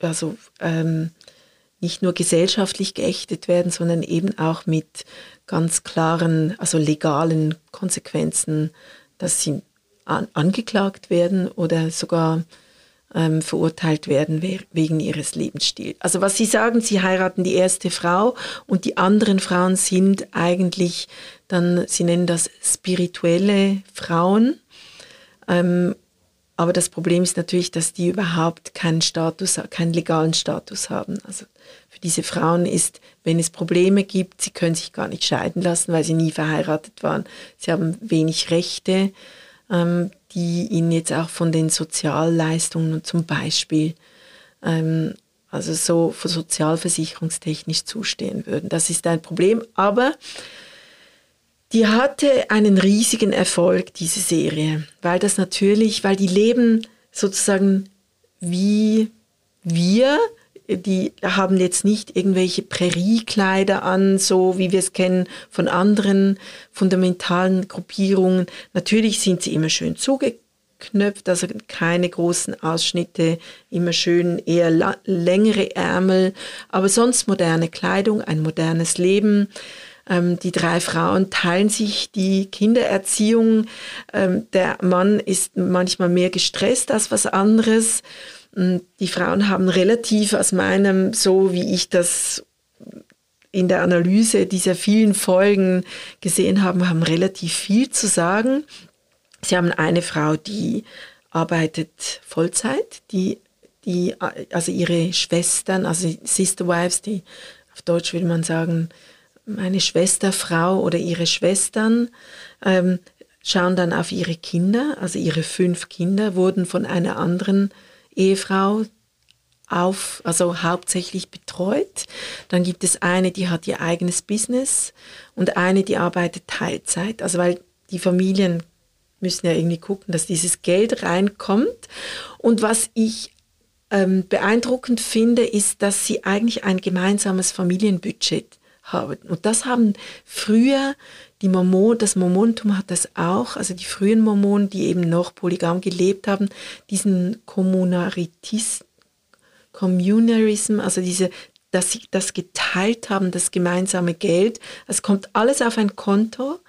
also, ähm, nicht nur gesellschaftlich geächtet werden, sondern eben auch mit ganz klaren, also legalen Konsequenzen, dass sie an, angeklagt werden oder sogar ähm, verurteilt werden wegen ihres Lebensstils. Also was Sie sagen, Sie heiraten die erste Frau und die anderen Frauen sind eigentlich dann, Sie nennen das spirituelle Frauen. Ähm, aber das Problem ist natürlich, dass die überhaupt keinen Status, keinen legalen Status haben. Also für diese Frauen ist, wenn es Probleme gibt, sie können sich gar nicht scheiden lassen, weil sie nie verheiratet waren. Sie haben wenig Rechte. Ähm, die ihnen jetzt auch von den Sozialleistungen zum Beispiel, ähm, also so sozialversicherungstechnisch zustehen würden. Das ist ein Problem, aber die hatte einen riesigen Erfolg, diese Serie, weil das natürlich, weil die leben sozusagen wie wir, die haben jetzt nicht irgendwelche Präriekleider an, so wie wir es kennen von anderen fundamentalen Gruppierungen. Natürlich sind sie immer schön zugeknöpft, also keine großen Ausschnitte, immer schön eher längere Ärmel, aber sonst moderne Kleidung, ein modernes Leben. Ähm, die drei Frauen teilen sich die Kindererziehung. Ähm, der Mann ist manchmal mehr gestresst als was anderes. Die Frauen haben relativ aus meinem, so wie ich das in der Analyse dieser vielen Folgen gesehen habe, haben relativ viel zu sagen. Sie haben eine Frau, die arbeitet Vollzeit, die, die, also ihre Schwestern, also Sister Wives, die auf Deutsch will man sagen, meine Schwesterfrau oder ihre Schwestern ähm, schauen dann auf ihre Kinder, also ihre fünf Kinder wurden von einer anderen Ehefrau auf, also hauptsächlich betreut. Dann gibt es eine, die hat ihr eigenes Business und eine, die arbeitet Teilzeit. Also weil die Familien müssen ja irgendwie gucken, dass dieses Geld reinkommt. Und was ich ähm, beeindruckend finde, ist, dass sie eigentlich ein gemeinsames Familienbudget haben. Und das haben früher die Mormon, das Mormontum hat das auch, also die frühen Mormonen, die eben noch polygam gelebt haben, diesen Kommunaritis, Communarism, also diese, dass sie das geteilt haben, das gemeinsame Geld. Es kommt alles auf ein Konto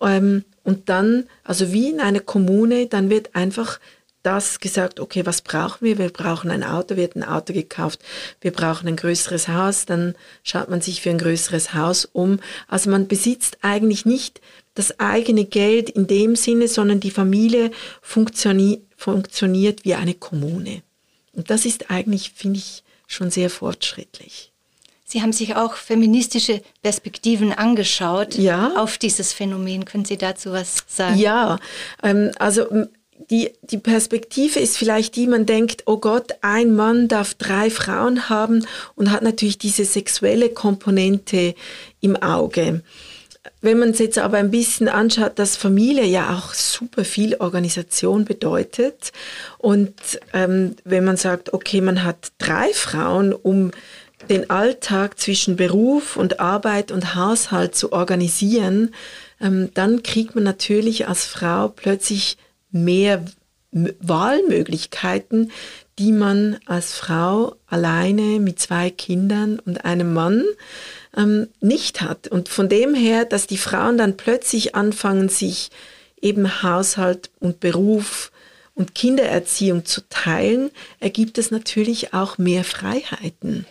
ähm, und dann, also wie in einer Kommune, dann wird einfach das gesagt, okay, was brauchen wir? Wir brauchen ein Auto, wird ein Auto gekauft, wir brauchen ein größeres Haus, dann schaut man sich für ein größeres Haus um. Also man besitzt eigentlich nicht das eigene Geld in dem Sinne, sondern die Familie funktioni funktioniert wie eine Kommune. Und das ist eigentlich, finde ich, schon sehr fortschrittlich. Sie haben sich auch feministische Perspektiven angeschaut ja. auf dieses Phänomen. Können Sie dazu was sagen? Ja, ähm, also die, die Perspektive ist vielleicht die, man denkt, oh Gott, ein Mann darf drei Frauen haben und hat natürlich diese sexuelle Komponente im Auge. Wenn man es jetzt aber ein bisschen anschaut, dass Familie ja auch super viel Organisation bedeutet und ähm, wenn man sagt, okay, man hat drei Frauen, um den Alltag zwischen Beruf und Arbeit und Haushalt zu organisieren, ähm, dann kriegt man natürlich als Frau plötzlich mehr Wahlmöglichkeiten, die man als Frau alleine mit zwei Kindern und einem Mann ähm, nicht hat. Und von dem her, dass die Frauen dann plötzlich anfangen, sich eben Haushalt und Beruf und Kindererziehung zu teilen, ergibt es natürlich auch mehr Freiheiten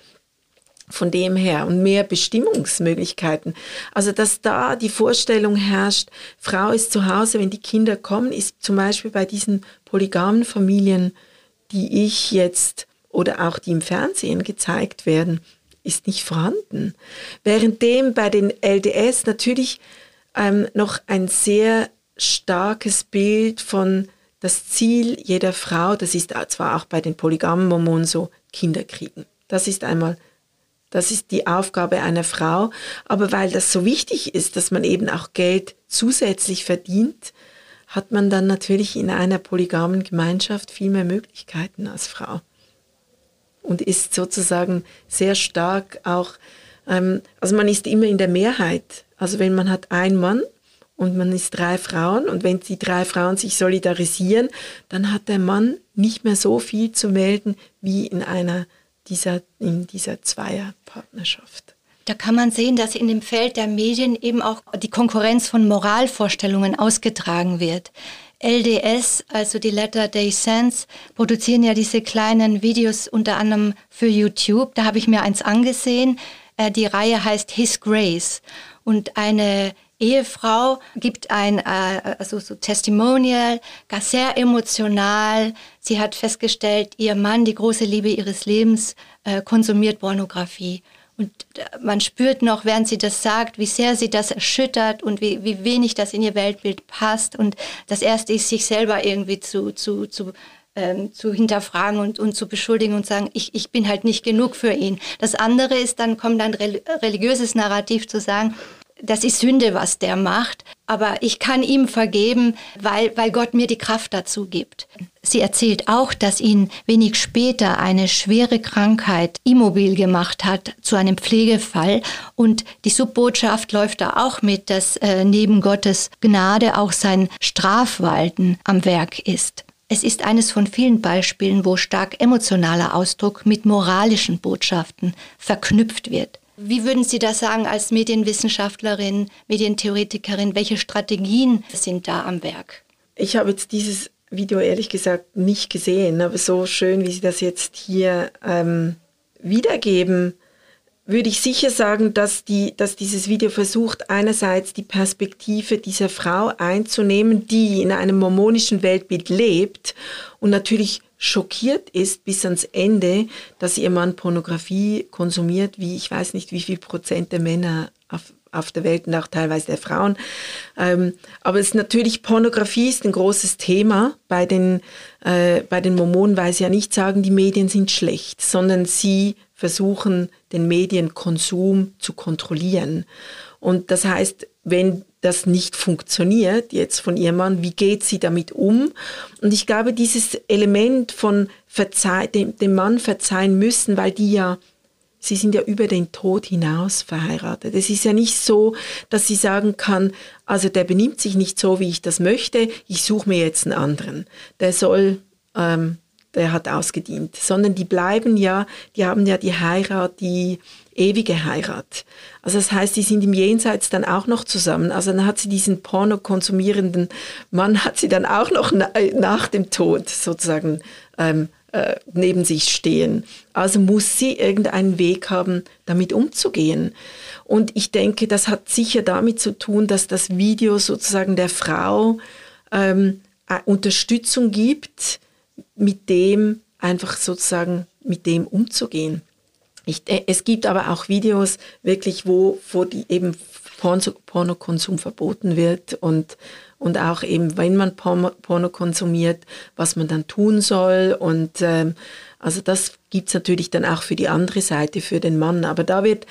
von dem her und mehr Bestimmungsmöglichkeiten. Also dass da die Vorstellung herrscht, Frau ist zu Hause, wenn die Kinder kommen, ist zum Beispiel bei diesen polygamen Familien, die ich jetzt oder auch die im Fernsehen gezeigt werden, ist nicht vorhanden. Währenddem bei den LDS natürlich ähm, noch ein sehr starkes Bild von das Ziel jeder Frau, das ist zwar auch bei den polygamen Mormonen so, Kinder kriegen. Das ist einmal das ist die Aufgabe einer Frau. Aber weil das so wichtig ist, dass man eben auch Geld zusätzlich verdient, hat man dann natürlich in einer polygamen Gemeinschaft viel mehr Möglichkeiten als Frau. Und ist sozusagen sehr stark auch, ähm, also man ist immer in der Mehrheit. Also wenn man hat einen Mann und man ist drei Frauen und wenn die drei Frauen sich solidarisieren, dann hat der Mann nicht mehr so viel zu melden wie in einer dieser, in dieser Zweierpartnerschaft. Da kann man sehen, dass in dem Feld der Medien eben auch die Konkurrenz von Moralvorstellungen ausgetragen wird. LDS, also die Letter Day Sense, produzieren ja diese kleinen Videos unter anderem für YouTube. Da habe ich mir eins angesehen. Äh, die Reihe heißt His Grace. Und eine Ehefrau gibt ein äh, also so Testimonial, sehr emotional. Sie hat festgestellt, ihr Mann, die große Liebe ihres Lebens, äh, konsumiert Pornografie. Und man spürt noch, während sie das sagt, wie sehr sie das erschüttert und wie, wie wenig das in ihr Weltbild passt. Und das Erste ist, sich selber irgendwie zu, zu, zu, ähm, zu hinterfragen und, und zu beschuldigen und sagen, ich, ich bin halt nicht genug für ihn. Das andere ist, dann kommt ein religiöses Narrativ zu sagen, das ist Sünde, was der macht, aber ich kann ihm vergeben, weil, weil Gott mir die Kraft dazu gibt. Sie erzählt auch, dass ihn wenig später eine schwere Krankheit immobil gemacht hat zu einem Pflegefall und die Subbotschaft läuft da auch mit, dass äh, neben Gottes Gnade auch sein Strafwalten am Werk ist. Es ist eines von vielen Beispielen, wo stark emotionaler Ausdruck mit moralischen Botschaften verknüpft wird. Wie würden Sie das sagen als Medienwissenschaftlerin, Medientheoretikerin? Welche Strategien sind da am Werk? Ich habe jetzt dieses Video ehrlich gesagt nicht gesehen, aber so schön, wie Sie das jetzt hier ähm, wiedergeben, würde ich sicher sagen, dass, die, dass dieses Video versucht, einerseits die Perspektive dieser Frau einzunehmen, die in einem mormonischen Weltbild lebt und natürlich schockiert ist bis ans Ende, dass ihr Mann Pornografie konsumiert, wie ich weiß nicht, wie viel Prozent der Männer auf, auf der Welt und auch teilweise der Frauen. Ähm, aber es ist natürlich, Pornografie ist ein großes Thema bei den, äh, bei den Mormonen, weil sie ja nicht sagen, die Medien sind schlecht, sondern sie versuchen, den Medienkonsum zu kontrollieren. Und das heißt, wenn das nicht funktioniert jetzt von ihrem Mann, wie geht sie damit um? Und ich glaube, dieses Element von Verzeih dem, dem Mann verzeihen müssen, weil die ja, sie sind ja über den Tod hinaus verheiratet. Es ist ja nicht so, dass sie sagen kann, also der benimmt sich nicht so, wie ich das möchte, ich suche mir jetzt einen anderen. Der soll ähm, der hat ausgedient, sondern die bleiben ja, die haben ja die Heirat, die ewige Heirat. Also das heißt, die sind im Jenseits dann auch noch zusammen. Also dann hat sie diesen Porno konsumierenden Mann, hat sie dann auch noch na, äh, nach dem Tod sozusagen ähm, äh, neben sich stehen. Also muss sie irgendeinen Weg haben, damit umzugehen. Und ich denke, das hat sicher damit zu tun, dass das Video sozusagen der Frau ähm, Unterstützung gibt, mit dem einfach sozusagen mit dem umzugehen. Ich, äh, es gibt aber auch Videos wirklich, wo, wo die eben Pornokonsum verboten wird und, und auch eben, wenn man Porno, konsumiert, was man dann tun soll. Und ähm, also das gibt es natürlich dann auch für die andere Seite, für den Mann. Aber da wird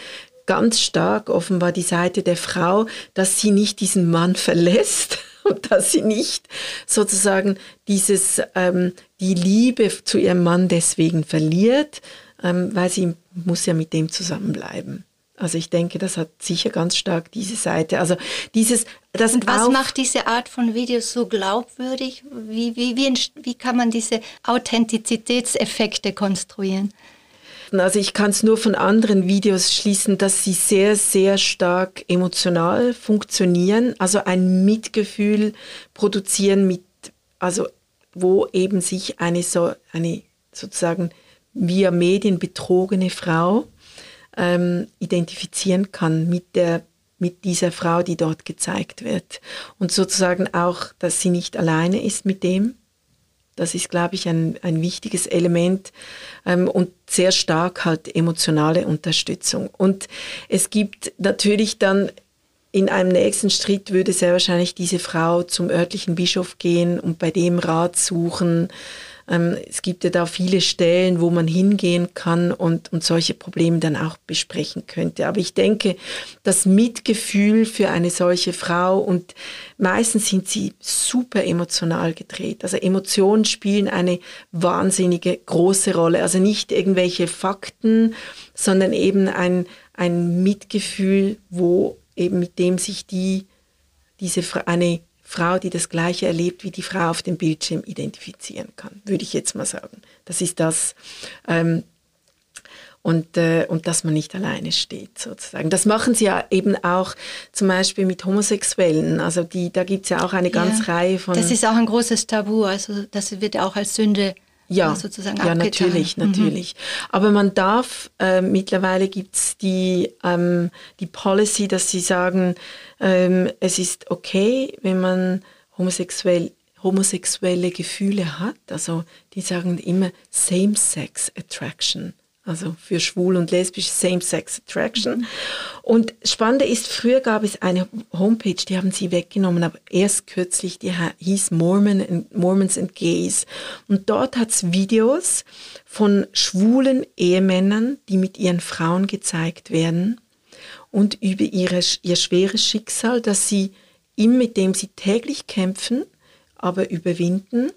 ganz stark offenbar die Seite der Frau, dass sie nicht diesen Mann verlässt *laughs* und dass sie nicht sozusagen dieses, ähm, die Liebe zu ihrem Mann deswegen verliert, ähm, weil sie muss ja mit dem zusammenbleiben. Also ich denke, das hat sicher ganz stark diese Seite. Also dieses, das Und was macht diese Art von Videos so glaubwürdig? Wie, wie, wie, wie kann man diese Authentizitätseffekte konstruieren? Also ich kann es nur von anderen Videos schließen, dass sie sehr, sehr stark emotional funktionieren, also ein Mitgefühl produzieren mit, also wo eben sich eine so eine sozusagen via Medien betrogene Frau ähm, identifizieren kann mit der mit dieser Frau, die dort gezeigt wird. Und sozusagen auch, dass sie nicht alleine ist mit dem, das ist, glaube ich, ein, ein wichtiges Element ähm, und sehr stark halt emotionale Unterstützung. Und es gibt natürlich dann in einem nächsten Schritt würde sehr wahrscheinlich diese Frau zum örtlichen Bischof gehen und bei dem Rat suchen, es gibt ja da viele Stellen, wo man hingehen kann und, und solche Probleme dann auch besprechen könnte. Aber ich denke, das Mitgefühl für eine solche Frau und meistens sind sie super emotional gedreht. Also Emotionen spielen eine wahnsinnige große Rolle. Also nicht irgendwelche Fakten, sondern eben ein, ein Mitgefühl, wo eben mit dem sich die, diese, eine Frau, die das Gleiche erlebt wie die Frau auf dem Bildschirm, identifizieren kann, würde ich jetzt mal sagen. Das ist das. Ähm, und, äh, und dass man nicht alleine steht, sozusagen. Das machen sie ja eben auch zum Beispiel mit Homosexuellen. Also die, da gibt es ja auch eine ganze ja, Reihe von. Das ist auch ein großes Tabu, also das wird auch als Sünde ja, sozusagen ja natürlich, natürlich. Mhm. Aber man darf, äh, mittlerweile gibt es die, ähm, die Policy, dass sie sagen, ähm, es ist okay, wenn man homosexuell, homosexuelle Gefühle hat. Also die sagen immer Same-Sex Attraction. Also für schwul und lesbisch Same-Sex Attraction. Und spannend ist, früher gab es eine Homepage, die haben sie weggenommen, aber erst kürzlich, die hieß Mormon and, Mormons and Gays. Und dort hat es Videos von schwulen Ehemännern, die mit ihren Frauen gezeigt werden und über ihre, ihr schweres Schicksal, dass sie ihm, mit dem sie täglich kämpfen, aber überwinden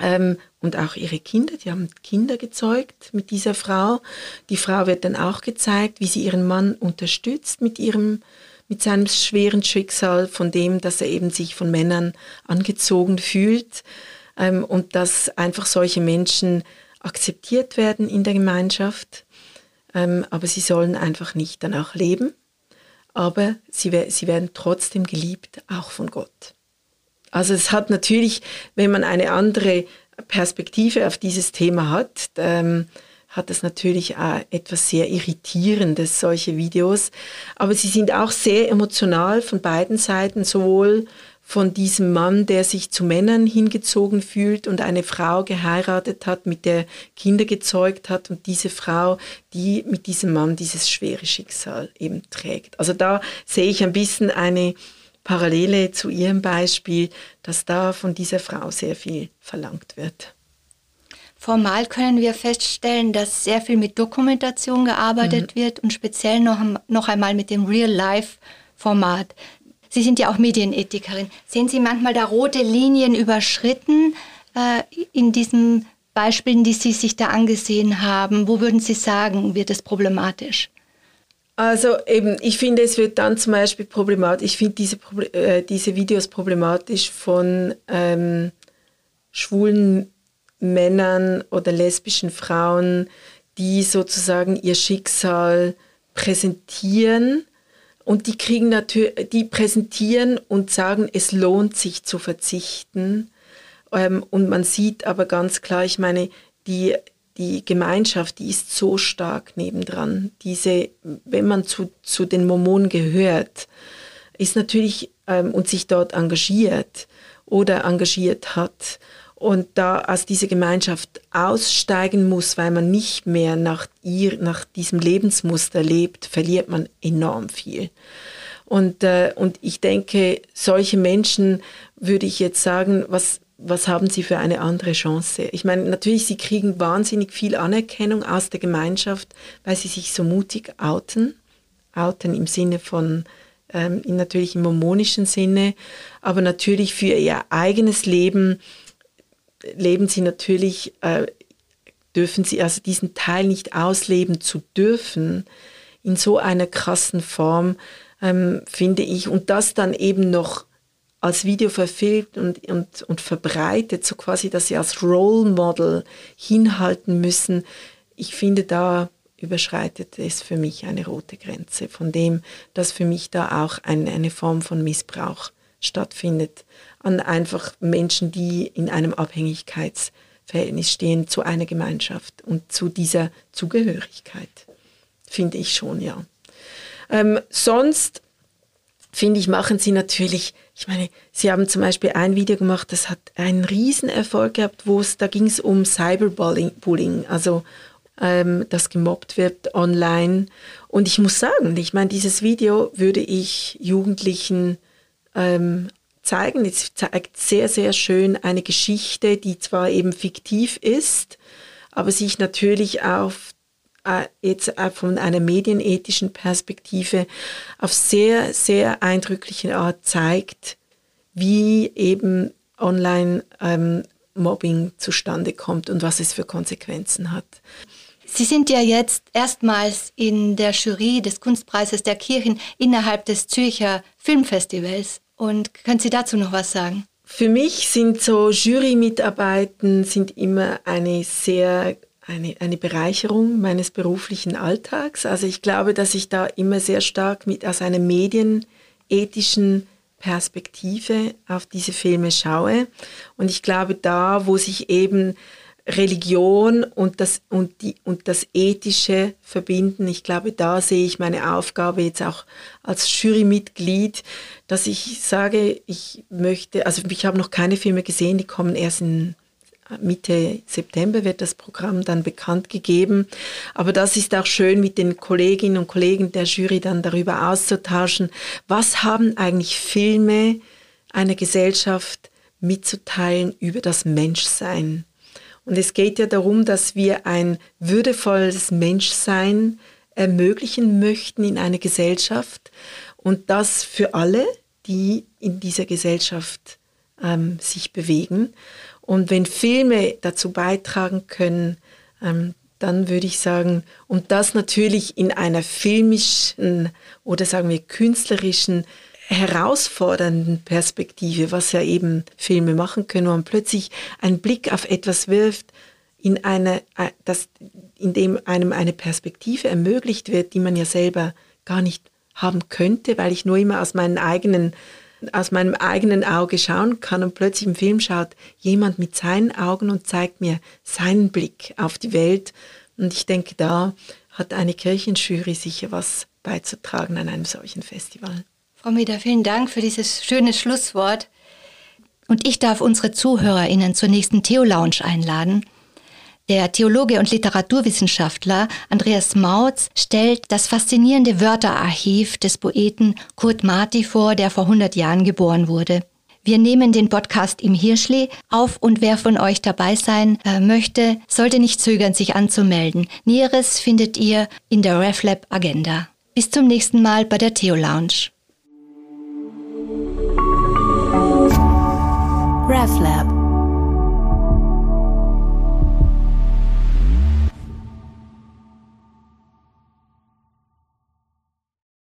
ähm, und auch ihre Kinder, die haben Kinder gezeugt mit dieser Frau. Die Frau wird dann auch gezeigt, wie sie ihren Mann unterstützt mit ihrem mit seinem schweren Schicksal, von dem, dass er eben sich von Männern angezogen fühlt ähm, und dass einfach solche Menschen akzeptiert werden in der Gemeinschaft, ähm, aber sie sollen einfach nicht danach leben, aber sie, sie werden trotzdem geliebt, auch von Gott. Also es hat natürlich, wenn man eine andere Perspektive auf dieses Thema hat, ähm, hat es natürlich auch etwas sehr Irritierendes, solche Videos. Aber sie sind auch sehr emotional von beiden Seiten, sowohl von diesem Mann, der sich zu Männern hingezogen fühlt und eine Frau geheiratet hat, mit der Kinder gezeugt hat und diese Frau, die mit diesem Mann dieses schwere Schicksal eben trägt. Also da sehe ich ein bisschen eine Parallele zu Ihrem Beispiel, dass da von dieser Frau sehr viel verlangt wird. Formal können wir feststellen, dass sehr viel mit Dokumentation gearbeitet mhm. wird und speziell noch, noch einmal mit dem Real-Life-Format. Sie sind ja auch Medienethikerin. Sehen Sie manchmal da rote Linien überschritten äh, in diesen Beispielen, die Sie sich da angesehen haben? Wo würden Sie sagen, wird es problematisch? Also eben, ich finde, es wird dann zum Beispiel problematisch, ich finde diese, äh, diese Videos problematisch von ähm, schwulen Männern oder lesbischen Frauen, die sozusagen ihr Schicksal präsentieren und die kriegen natürlich, die präsentieren und sagen, es lohnt sich zu verzichten. Ähm, und man sieht aber ganz klar, ich meine, die die Gemeinschaft, die ist so stark nebendran. Diese, wenn man zu, zu den Mormonen gehört, ist natürlich ähm, und sich dort engagiert oder engagiert hat und da aus dieser Gemeinschaft aussteigen muss, weil man nicht mehr nach ihr, nach diesem Lebensmuster lebt, verliert man enorm viel. Und, äh, und ich denke, solche Menschen würde ich jetzt sagen, was, was haben sie für eine andere Chance? Ich meine, natürlich, sie kriegen wahnsinnig viel Anerkennung aus der Gemeinschaft, weil sie sich so mutig outen. Outen im Sinne von, ähm, natürlich im mormonischen Sinne, aber natürlich für ihr eigenes Leben leben sie natürlich, äh, dürfen sie also diesen Teil nicht ausleben zu dürfen, in so einer krassen Form, ähm, finde ich, und das dann eben noch als Video verfilmt und, und, und verbreitet, so quasi, dass sie als Role Model hinhalten müssen. Ich finde, da überschreitet es für mich eine rote Grenze, von dem, dass für mich da auch eine, eine Form von Missbrauch stattfindet an einfach Menschen, die in einem Abhängigkeitsverhältnis stehen zu einer Gemeinschaft und zu dieser Zugehörigkeit, finde ich schon, ja. Ähm, sonst finde ich, machen sie natürlich, ich meine, sie haben zum Beispiel ein Video gemacht, das hat einen riesen Erfolg gehabt, wo es, da ging es um Cyberbullying, also ähm, das gemobbt wird online. Und ich muss sagen, ich meine, dieses Video würde ich Jugendlichen ähm, zeigen. Es zeigt sehr, sehr schön eine Geschichte, die zwar eben fiktiv ist, aber sich natürlich auf jetzt von einer medienethischen Perspektive auf sehr, sehr eindrückliche Art zeigt, wie eben Online-Mobbing ähm, zustande kommt und was es für Konsequenzen hat. Sie sind ja jetzt erstmals in der Jury des Kunstpreises der Kirchen innerhalb des Zürcher Filmfestivals. Und können Sie dazu noch was sagen? Für mich sind so Jurymitarbeiten sind immer eine sehr eine, eine Bereicherung meines beruflichen Alltags. Also ich glaube, dass ich da immer sehr stark mit aus einer medienethischen Perspektive auf diese Filme schaue. Und ich glaube, da, wo sich eben Religion und das, und, die, und das Ethische verbinden. Ich glaube, da sehe ich meine Aufgabe jetzt auch als Jurymitglied, dass ich sage, ich möchte, also ich habe noch keine Filme gesehen, die kommen erst in Mitte September wird das Programm dann bekannt gegeben. Aber das ist auch schön, mit den Kolleginnen und Kollegen der Jury dann darüber auszutauschen, was haben eigentlich Filme einer Gesellschaft mitzuteilen über das Menschsein. Und es geht ja darum, dass wir ein würdevolles Menschsein ermöglichen möchten in einer Gesellschaft und das für alle, die in dieser Gesellschaft ähm, sich bewegen. Und wenn Filme dazu beitragen können, ähm, dann würde ich sagen, und das natürlich in einer filmischen oder sagen wir künstlerischen herausfordernden Perspektive, was ja eben Filme machen können, wo man plötzlich einen Blick auf etwas wirft, in eine, äh, das, in dem einem eine Perspektive ermöglicht wird, die man ja selber gar nicht haben könnte, weil ich nur immer aus meinen eigenen aus meinem eigenen Auge schauen kann und plötzlich im Film schaut jemand mit seinen Augen und zeigt mir seinen Blick auf die Welt. Und ich denke, da hat eine Kirchenjury sicher was beizutragen an einem solchen Festival. Frau Meder, vielen Dank für dieses schöne Schlusswort. Und ich darf unsere ZuhörerInnen zur nächsten Theo-Lounge einladen. Der Theologe und Literaturwissenschaftler Andreas Mautz stellt das faszinierende Wörterarchiv des Poeten Kurt Marti vor, der vor 100 Jahren geboren wurde. Wir nehmen den Podcast im Hirschli auf und wer von euch dabei sein äh, möchte, sollte nicht zögern, sich anzumelden. Näheres findet ihr in der RefLab Agenda. Bis zum nächsten Mal bei der Theo Lounge. RefLab